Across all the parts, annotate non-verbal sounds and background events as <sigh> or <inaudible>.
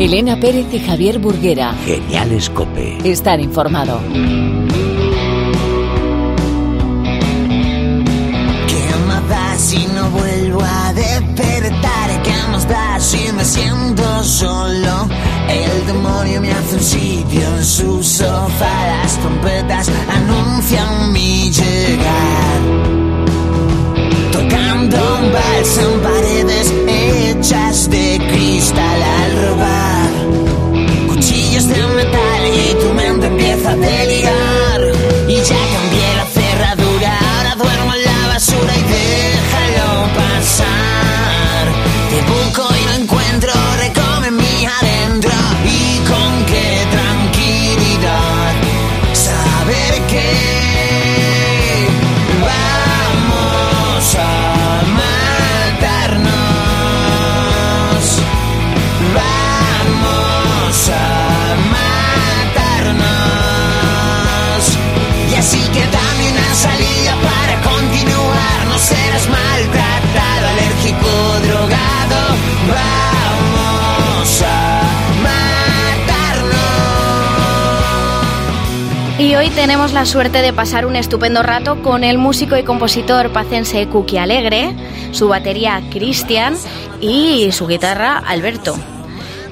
Elena Pérez y Javier Burguera. Genial Escope. Estar informado. ¿Qué más da si no vuelvo a despertar? ¿Qué más da si me siento solo? El demonio me hace un sitio en su sofá. Las trompetas anuncian mi llegar. Tocando un vals en paredes hechas de cristal al robar. Cuchillos de metal y tu mente empieza a delirar. Hoy tenemos la suerte de pasar un estupendo rato con el músico y compositor pacense Cookie Alegre, su batería Cristian y su guitarra Alberto.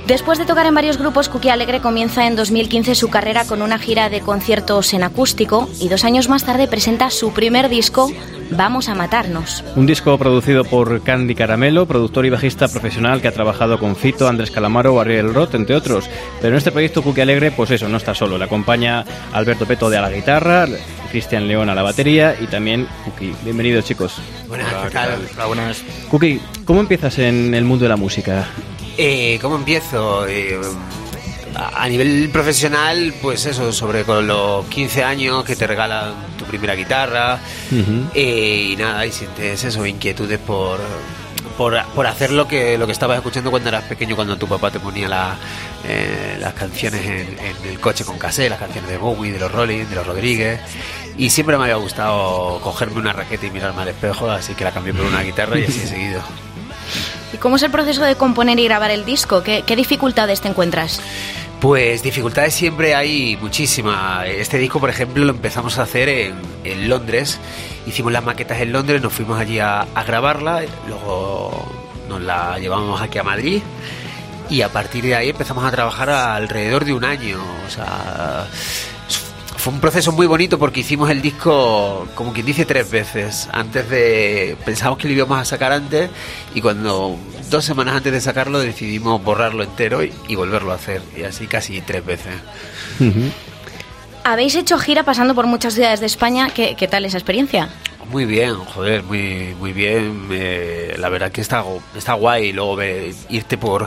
Después de tocar en varios grupos, Cookie Alegre comienza en 2015 su carrera con una gira de conciertos en acústico y dos años más tarde presenta su primer disco, Vamos a Matarnos. Un disco producido por Candy Caramelo, productor y bajista profesional que ha trabajado con Fito, Andrés Calamaro o Ariel Roth, entre otros. Pero en este proyecto Cookie Alegre, pues eso, no está solo. Le acompaña Alberto Peto de a la guitarra, Cristian León a la batería y también Cookie. Bienvenidos, chicos. Buenas, ¿qué tal? Hola, buenas. Cookie, ¿cómo empiezas en el mundo de la música? Eh, ¿Cómo empiezo? Eh, a nivel profesional, pues eso, sobre con los 15 años que te regalan tu primera guitarra eh, y nada, y sientes eso, inquietudes por, por, por hacer lo que, lo que estabas escuchando cuando eras pequeño, cuando tu papá te ponía la, eh, las canciones en, en el coche con cassette, las canciones de Bowie, de los Rolling, de los Rodríguez. Y siempre me había gustado cogerme una raqueta y mirarme al espejo, así que la cambié por una guitarra y así he seguido. <laughs> ¿Y cómo es el proceso de componer y grabar el disco? ¿Qué, dificultades te encuentras? Pues dificultades siempre hay muchísimas. Este disco, por ejemplo, lo empezamos a hacer en, en Londres. Hicimos las maquetas en Londres, nos fuimos allí a, a grabarla, luego nos la llevamos aquí a Madrid y a partir de ahí empezamos a trabajar alrededor de un año. O sea, fue un proceso muy bonito porque hicimos el disco, como quien dice, tres veces. Antes de. Pensamos que lo íbamos a sacar antes y cuando. Dos semanas antes de sacarlo decidimos borrarlo entero y, y volverlo a hacer. Y así casi tres veces. Habéis hecho gira pasando por muchas ciudades de España. ¿Qué, qué tal esa experiencia? Muy bien, joder, muy muy bien. eh, la verdad que está, está guay luego ver- irte por,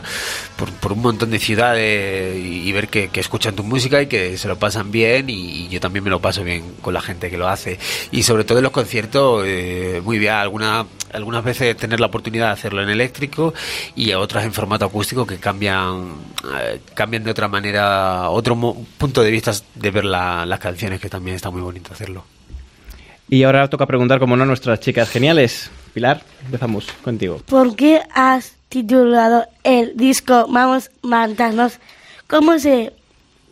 por, un montón de ciudades y, ver que, escuchan tu música y que se lo pasan bien y, y yo también me lo paso bien con la gente que lo hace. Y sobre todo en los conciertos, eh, muy bien. Alguna, algunas veces tener la oportunidad de hacerlo en eléctrico y otras en formato acústico que cambian, eh, cambian de otra manera, otro mo- punto de vista de ver la- las canciones que también está muy bonito hacerlo. Y ahora toca preguntar, como no, a nuestras chicas geniales. Pilar, empezamos contigo. ¿Por qué has titulado el disco Vamos a matarnos? ¿Cómo se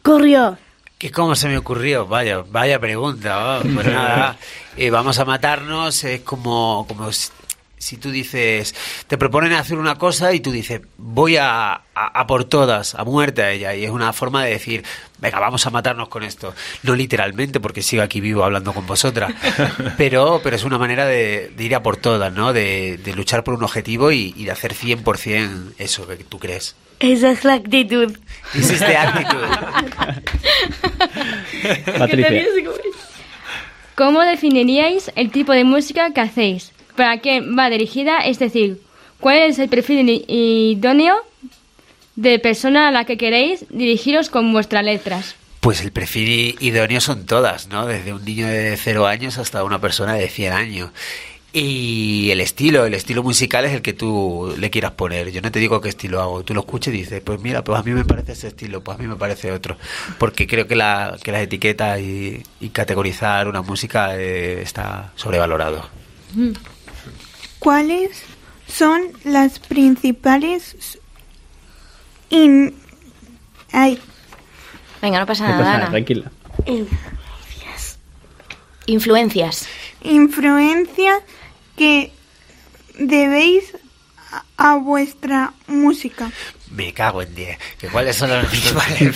ocurrió? ¿Qué cómo se me ocurrió? Vaya, vaya pregunta. oh, Pues <laughs> nada, eh, vamos a matarnos. Es como, como si, tú dices, te proponen hacer una cosa y tú dices, voy a, a- a por todas, a muerte a ella. Y es una forma de decir, venga, vamos a matarnos con esto. No literalmente, porque sigo aquí vivo hablando con vosotras. <laughs> Pero, pero es una manera de, de ir a por todas, ¿no? De, de luchar por un objetivo y, y de hacer 100% eso que tú crees. Esa es la actitud. Hiciste actitud. Patricia. ¿Cómo definiríais el tipo de música que hacéis? ¿Para qué va dirigida? Es decir, ¿cuál es el perfil idóneo de persona a la que queréis dirigiros con vuestras letras? Pues el perfil idóneo son todas, ¿no? Desde un niño de cero años hasta una persona de 100 años. Y el estilo, el estilo musical es el que tú le quieras poner. Yo no te digo qué estilo hago. Tú lo escuches y dices, pues mira, pues a mí me parece ese estilo, pues a mí me parece otro. Porque creo que, la, que las etiquetas y, y categorizar una música eh, está sobrevalorado. ¿Cuáles son las principales in- ay, Venga, no pasa No nada, pasa Ana. tranquila. Influencias. influencias que debéis a, vuestra música? Me cago en 10. ¿Que ¿Cuáles son los <laughs> principales?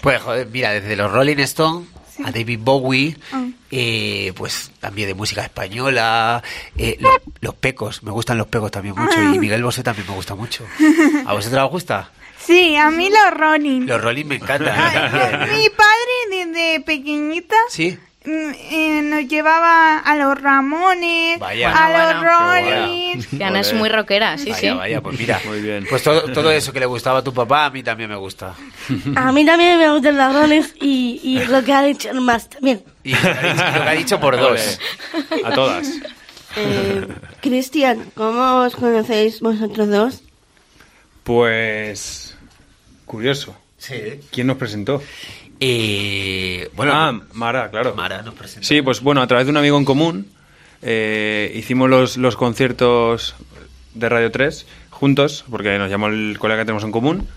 pues joder, mira, desde los Rolling Stones a David Bowie, Ah. eh, pues también de música española, eh, los, los pecos, me gustan los pecos también mucho, y Miguel Bosé también me gusta mucho. <laughs> ¿A vosotros os gusta? Sí, a mí los Rolling. Los Rolling me encantan. Mi padre desde pequeñita ¿Sí? Mm, eh, nos llevaba a los Ramones, Vaya. a Bueno, los bueno. Rolling. Que Ana es muy rockera, sí, vaya, sí. vaya, pues mira. Muy bien. Pues todo, todo eso que le gustaba a tu papá, a mí también me gusta. A mí también me gustan los roles y, y lo que ha dicho más también. Y lo que ha dicho, y lo que ha dicho por dos. A todas. Eh, Cristian, ¿cómo os conocéis vosotros dos? Pues. Curioso. Sí. ¿Quién nos presentó? Eh, bueno, ah, Mara, claro. Mara nos presentó. Sí, pues bueno, a través de un amigo en común eh, hicimos los, los conciertos de Radio 3 juntos, porque nos llamó el colega que tenemos en común,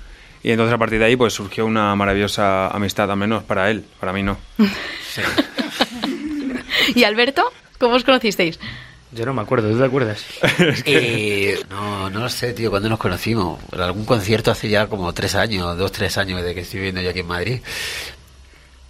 y entonces a partir de ahí pues surgió una maravillosa amistad, al menos para él, para mí no. <laughs> ¿Y Alberto? ¿Cómo os conocisteis? Yo no me acuerdo, ¿tú te acuerdas? <laughs> Eh, no, no lo sé, tío, ¿cuándo nos conocimos? En algún concierto hace ya como tres años, dos, tres años desde que estoy viviendo yo aquí en Madrid.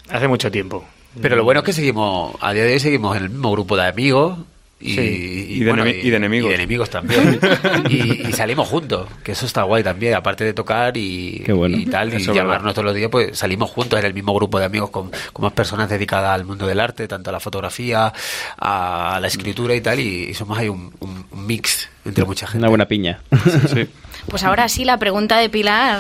Hace mucho tiempo. Pero lo bueno es que seguimos, a día de hoy seguimos en el mismo grupo de amigos. Y, Sí, y de enemi- y de enemigos. Y de enemigos también. <laughs> y, salimos juntos, que eso está guay también, aparte de tocar y, bueno. y tal, y llamarnos todos los días, pues salimos juntos en el mismo grupo de amigos con, con más personas dedicadas al mundo del arte, tanto a la fotografía, a la escritura y tal, y, y somos ahí un, un- un mix entre mucha gente. Una buena piña. <laughs> Sí. Pues ahora sí, la pregunta de Pilar.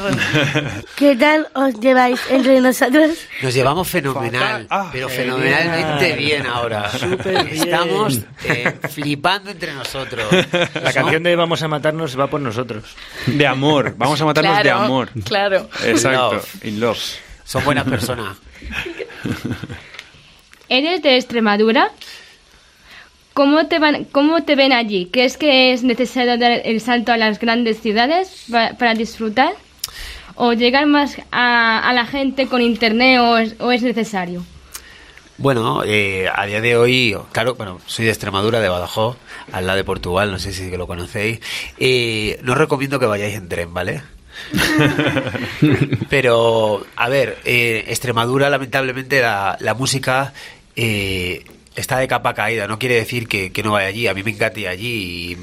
<laughs> ¿Qué tal os lleváis entre nosotros? Nos llevamos fenomenal. Ah, pero fenomenalmente bien ahora. Súper bien. Estamos eh, flipando entre nosotros. La canción de Vamos a matarnos va por nosotros. De amor, vamos a matarnos de Claro, amor. Claro. Exacto, Love. in love. Son buenas personas. <laughs> ¿Eres de Extremadura? ¿Cómo te, van, ¿Cómo te ven allí? ¿Crees que es necesario dar el salto a las grandes ciudades pa- para, disfrutar? ¿O llegar más a, a la gente con internet o es, o es necesario? Bueno, eh, a día de hoy, claro, bueno, soy de Extremadura, de Badajoz, al lado de Portugal, no sé si lo conocéis. Eh, no os recomiendo que vayáis en tren, ¿vale? <laughs> Pero, a ver, eh, Extremadura, lamentablemente, la, la música eh, está de capa caída. No quiere decir que, no vaya allí. A mí me encanta ir allí y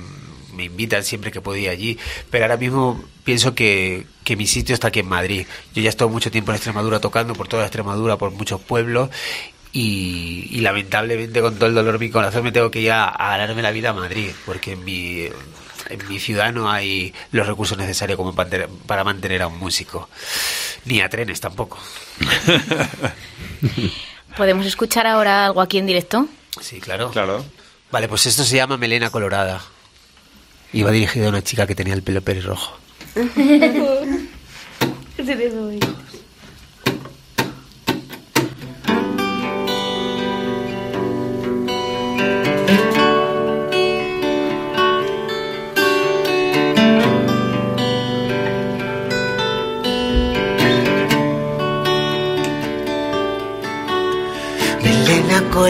me invitan siempre que ir allí. Pero ahora mismo pienso que, mi sitio está aquí en Madrid. Yo ya he estado mucho tiempo en Extremadura tocando por toda Extremadura, por muchos pueblos. Y, lamentablemente con todo el dolor de mi corazón me tengo que ir a, a ganarme la vida a Madrid, porque en mi, en mi ciudad no hay los recursos necesarios como para mantener a un músico, ni a trenes tampoco. <laughs> ¿Podemos escuchar ahora algo aquí en directo? Sí, claro. Claro. Vale, pues esto se llama Melena Colorada. Y va dirigido a una chica que tenía el pelo pelirrojo. <laughs>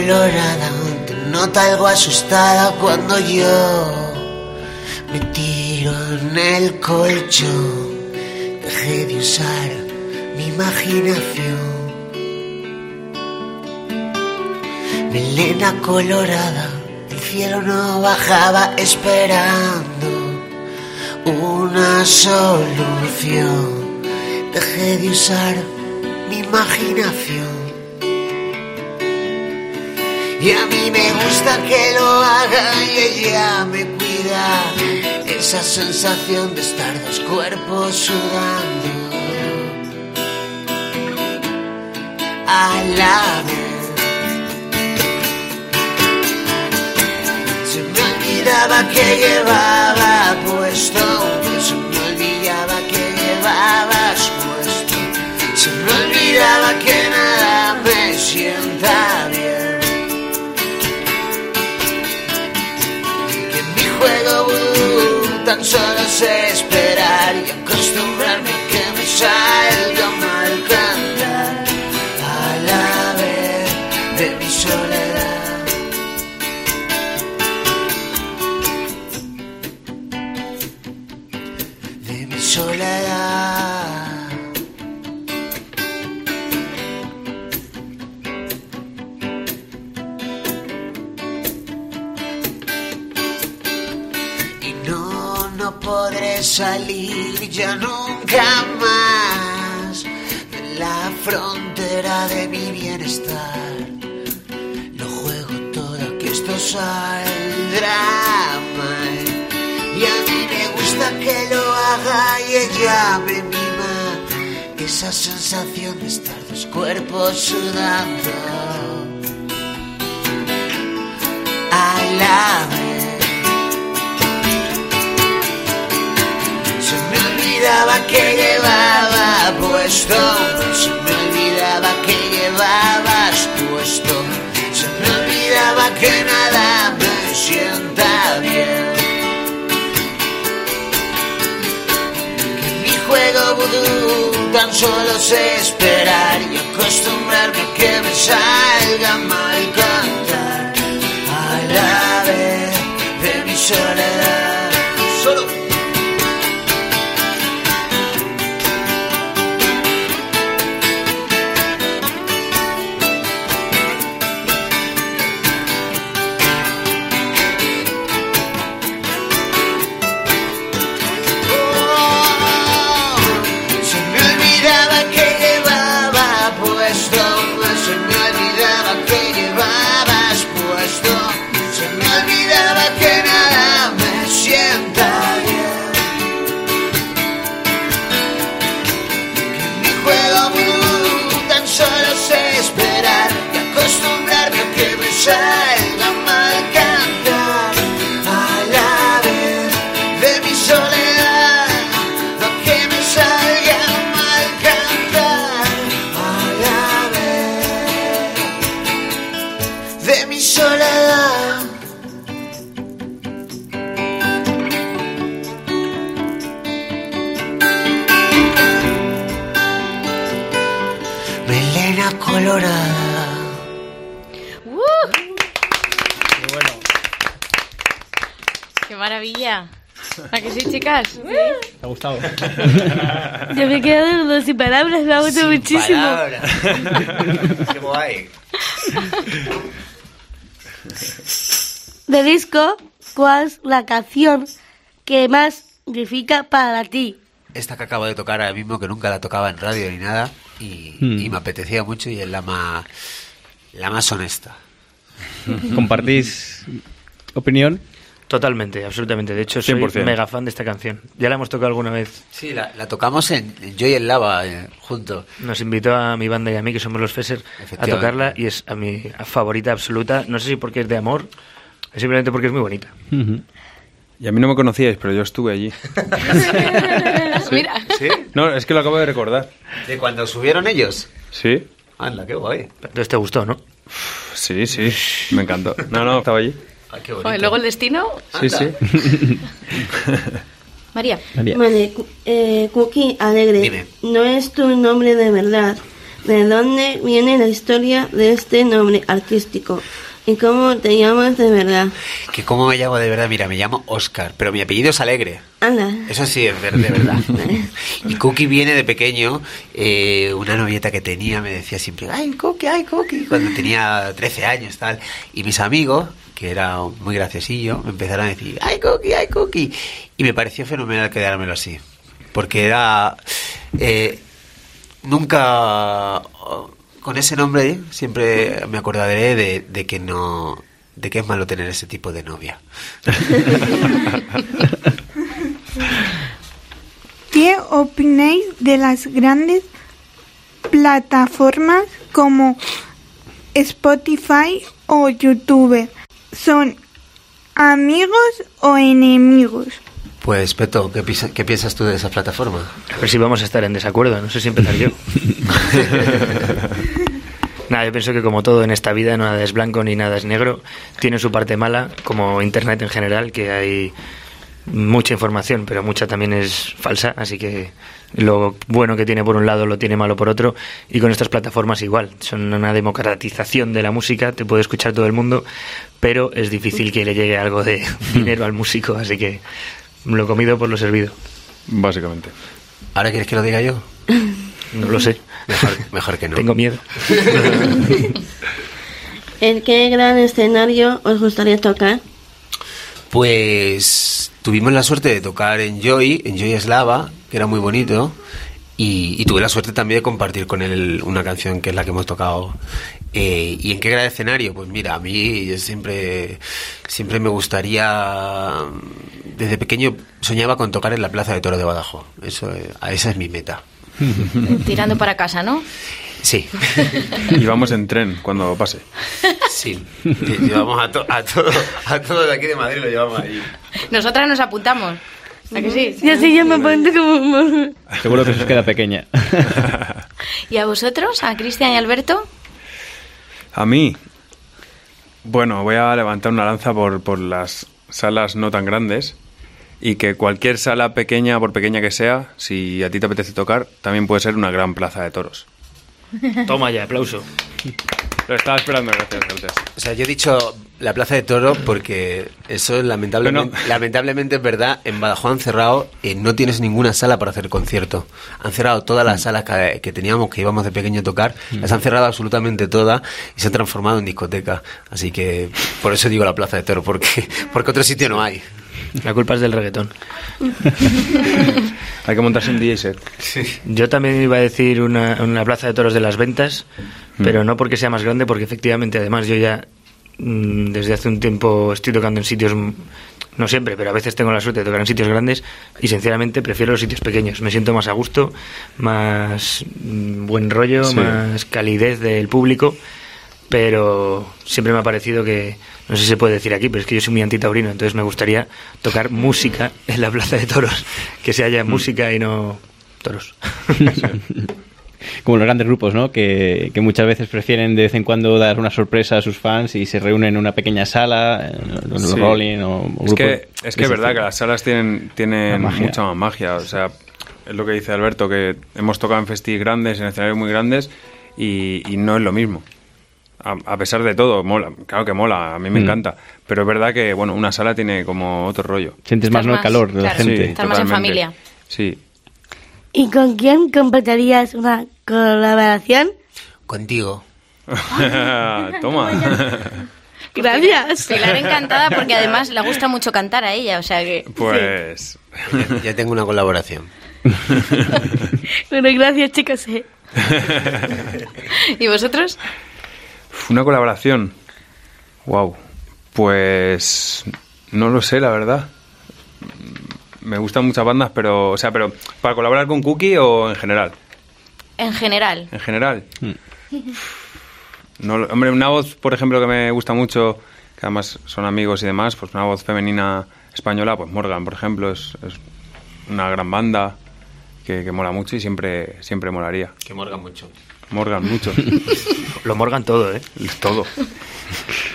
colorada, te algo asustada cuando yo me tiro en el colchón. Dejé de usar mi imaginación. Melena colorada, el cielo no bajaba esperando una solución. Dejé de usar mi imaginación. Y a mí me gusta que lo haga y ella me cuida. Esa sensación de estar dos cuerpos sudando a la vez. Se me olvidaba que llevaba puesto, se me olvidaba que llevabas puesto, se me olvidaba que nada me sienta tan solo sé esperar y acostumbrarme a que me salga saldrá mal. Y a mí me gusta que lo haga y ella me mima. Esa sensación de estar dos cuerpos sudando. A la vez. Se me olvidaba que llevaba puesto. Se me olvidaba que llevabas puesto. Que nada me sienta bien. Mi juego vudú tan solo sé esperar ¡Qué maravilla! ¿A que sí, chicas? ¿Te ha gustado? Yo me he quedado sin palabras, me ha gustado <laughs> muchísimo. Palabras. <laughs> Qué guay. De disco, ¿cuál es la canción que más significa para ti? Esta que acabo de tocar ahora mismo, que nunca la tocaba en radio ni nada, y, Hmm. y me apetecía mucho y es la más, la más honesta. ¿Compartís opinión? Totalmente, absolutamente. De hecho, soy 100%. mega fan de esta canción. Ya la hemos tocado alguna vez. Sí, la, la tocamos en, en Joy en Lava eh, juntos. Nos invitó a mi banda y a mí, que somos los Feser, a tocarla y es a mi favorita absoluta. No sé si porque es de amor, o simplemente porque es muy bonita. Y a mí no me conocíais, pero yo estuve allí. <laughs> Mira. ¿Sí? No, es que lo acabo de recordar. ¿De cuando subieron ellos? Sí, Anda, qué guay. Entonces te gustó, ¿no? sí, sí. Me encantó. No, no, estaba allí. Ay, qué bonito. Joder, luego el destino. Sí, sí. <laughs> María. María. Vale, eh, Cookie Alegre, Dime. no es tu nombre de verdad. ¿De dónde viene la historia de este nombre artístico? ¿Y cómo te llamas de verdad? Que cómo me llamo de verdad, mira, me llamo Oscar, pero mi apellido es Alegre. Anda. Eso sí, es de verdad. <laughs> Y Cookie viene de pequeño, eh, una novieta que tenía me decía siempre, ay, Cookie, ay, Cookie, cuando tenía 13 años, tal. Y mis amigos, que era muy graciosillo, me empezaron a decir, ay, Cookie, ay, Cookie. Y me pareció fenomenal quedármelo así, porque era... eh, nunca... Con ese nombre siempre me acordaré de, de que no... de que es malo tener ese tipo de novia. <laughs> ¿Qué opináis de las grandes plataformas como Spotify o YouTube? Son amigos o enemigos? Pues, Peto, ¿qué, piensa- qué piensas tú de esa plataforma? A ver si vamos a estar en desacuerdo, no sé si empezar yo. <laughs> Nada, yo pienso que como todo en esta vida, nada es blanco ni nada es negro. Tiene su parte mala, como Internet en general, que hay mucha información, pero mucha también es falsa, así que lo bueno que tiene por un lado lo tiene malo por otro. Y con estas plataformas igual, son una democratización de la música, te puede escuchar todo el mundo, pero es difícil que le llegue algo de <laughs> dinero al músico, así que lo comido por lo servido. Básicamente. ¿Ahora quieres que lo diga yo? No lo sé. Mejor, mejor que no. Tengo miedo. <laughs> ¿En qué gran escenario os gustaría tocar? Pues tuvimos la suerte de tocar en Joy, en Joy Eslava, que era muy bonito, y, tuve la suerte también de compartir con él una canción que es la que hemos tocado. Eh, ¿Y en qué gran escenario? Pues mira, a mí yo siempre, siempre me gustaría, desde pequeño soñaba con tocar en la Plaza de Toro de Badajoz. Eso, eh, esa es mi meta. Tirando para casa, ¿no? Sí. Y vamos en tren cuando pase. Sí. Lle- Llevamos a, to- a todo, a todo de aquí de Madrid lo llevamos ahí. Nosotras nos apuntamos. ¿A que sí? Sí, yo me apunto como... Seguro que se os queda pequeña. ¿Y a vosotros? ¿A Cristian y Alberto? A mí, bueno, voy a levantar una lanza por, por las salas no tan grandes y que cualquier sala pequeña, por pequeña que sea, si a ti te apetece tocar, también puede ser una gran plaza de toros. <laughs> Toma ya, aplauso. Lo estaba esperando, gracias, gracias. O sea, yo he dicho la Plaza de Toro porque eso lamentablemente, Bueno. lamentablemente es verdad. En Badajoz han cerrado, eh, no tienes ninguna sala para hacer concierto. Han cerrado todas las salas que, que teníamos, que íbamos de pequeño a tocar, las han cerrado absolutamente todas y se han transformado en discoteca. Así que por eso digo la Plaza de Toro, porque, porque otro sitio no hay. La culpa es del reggaetón. <laughs> Hay que montarse un DJ set. Yo también iba a decir una, una plaza de toros de las ventas, pero no porque sea más grande, porque efectivamente, además, yo ya mm, desde hace un tiempo estoy tocando en sitios, mm, no siempre, pero a veces tengo la suerte de tocar en sitios grandes y sinceramente prefiero los sitios pequeños. Me siento más a gusto, más mm, buen rollo, Sí. más calidez del público, pero siempre me ha parecido que, no sé si se puede decir aquí, pero es que yo soy muy antitaurino, entonces me gustaría tocar música en la plaza de toros, que se haya música y no toros. <laughs> Como los grandes grupos, ¿no? Que, que muchas veces prefieren de vez en cuando dar una sorpresa a sus fans y se reúnen en una pequeña sala, eh, los Sí. Rolling o, o Es que, es que es verdad que las salas tienen, tienen magia. mucha más magia. O sea, es lo que dice Alberto, que hemos tocado en festis grandes, en escenarios muy grandes, y, y no es lo mismo. A, a pesar de todo, mola. Claro que mola, a mí me Mm. encanta. Pero es verdad que, bueno, una sala tiene como otro rollo. Sientes más, Estás ¿no? el calor de la gente. Estar más en totalmente. familia. Sí. ¿Y con quién completarías una colaboración? Contigo. <laughs> Toma. <laughs> Gracias. Pilar encantada porque además le gusta mucho cantar a ella, o sea que... <laughs> Pues. Ya, ya tengo una colaboración. Bueno, gracias, chicos. eh. ¿Y vosotros? Una colaboración. Wow. Pues no lo sé, la verdad. Me gustan muchas bandas, pero, o sea, pero para colaborar con Cookie o en general. En general. En general. <laughs> No, lo- hombre, una voz, por ejemplo, que me gusta mucho, que además son amigos y demás, pues una voz femenina española, pues Morgan, por ejemplo, es, es una gran banda que, que mola mucho y siempre, siempre molaría. Que morga mucho. Morgan, mucho. <laughs> Lo morgan todo, ¿eh? Todo.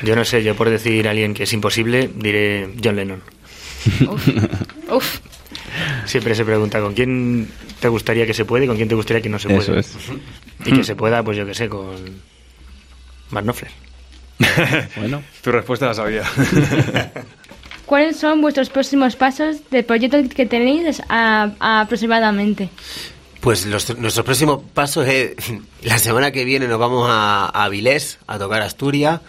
Yo no sé, yo por decir a alguien que es imposible, diré John Lennon. Uf, Siempre se pregunta con quién te gustaría que se puede y con quién te gustaría que no se puede. Eso es. Y que se pueda, pues yo que sé, con Mark Knopfler. <laughs> Bueno, Tu respuesta la sabía. <laughs> ¿Cuáles son vuestros próximos pasos del proyecto que tenéis a- a- aproximadamente? Pues los- nuestro próximo paso es <laughs> la semana que viene nos vamos a, a Avilés a tocar Asturias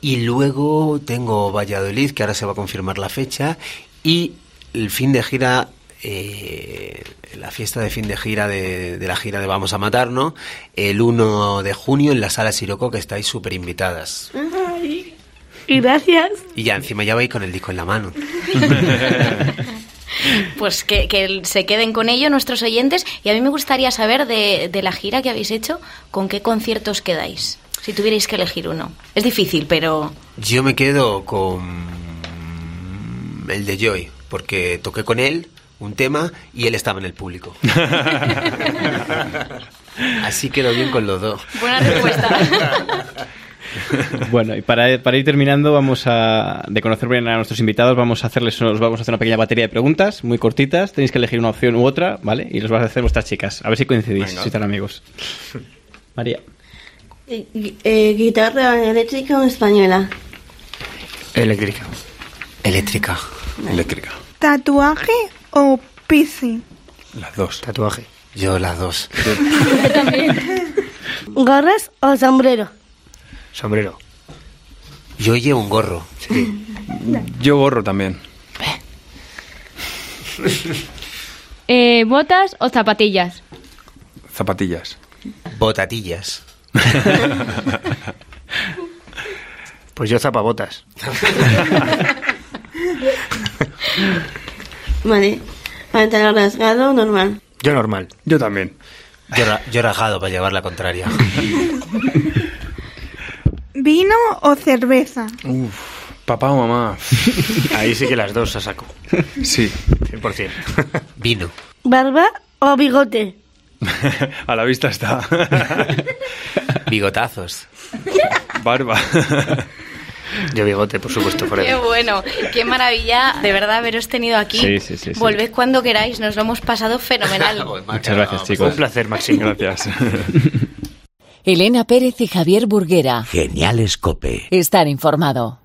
y luego tengo Valladolid que ahora se va a confirmar la fecha y el fin de gira eh, la fiesta de fin de gira de, de la gira de Vamos a Matarnos el 1 de junio en la sala Siroco que estáis súper invitadas Ay, gracias. y ya encima ya vais con el disco en la mano <laughs> pues que, que se queden con ello nuestros oyentes y a mí me gustaría saber de, de la gira que habéis hecho, con qué conciertos quedáis, si tuvierais que elegir uno. Es difícil, pero Yo me quedo con el de Joy, porque toqué con él un tema y él estaba en el público. <laughs> Así quedó bien con los dos. Buena respuesta. <laughs> <laughs> Bueno, y para, para ir terminando, vamos a de conocer bien a nuestros invitados, vamos a hacerles os vamos a hacer una pequeña batería de preguntas muy cortitas. Tenéis que elegir una opción u otra, ¿vale? Y los vas a hacer vuestras chicas. A ver si coincidís, Venga. si están amigos. <laughs> María. Eh, eh, ¿Guitarra eléctrica o española? Eléctrica. Eléctrica. Eléctrica. ¿Tatuaje o piercing? Las dos. Tatuaje. Yo las dos. <laughs> ¿Gorras o sombrero? Sombrero. Yo llevo un gorro. Yo gorro también. <laughs> Eh, ¿Botas o zapatillas? Zapatillas. Botatillas. <laughs> Pues yo zapabotas. <laughs> Vale. ¿Pantalón rasgado o normal? Yo normal. Yo también. Yo, ra- yo rajado para llevar la contraria. ¿Vino o cerveza? Papá o mamá. <laughs> Ahí sí que las dos a saco. Sí. 100%. <laughs> Vino. ¿Barba o bigote? <laughs> A la vista está. Bigotazos. Barba. Yo bigote, por supuesto, Qué forever. bueno, qué maravilla de verdad haberos tenido aquí. Sí, sí, sí, sí. Volved cuando queráis, nos lo hemos pasado fenomenal. Muchas gracias, Un chicos. placer, Maximo. Gracias. Elena Pérez y Javier Burguera. Genial Escope. Estar informado.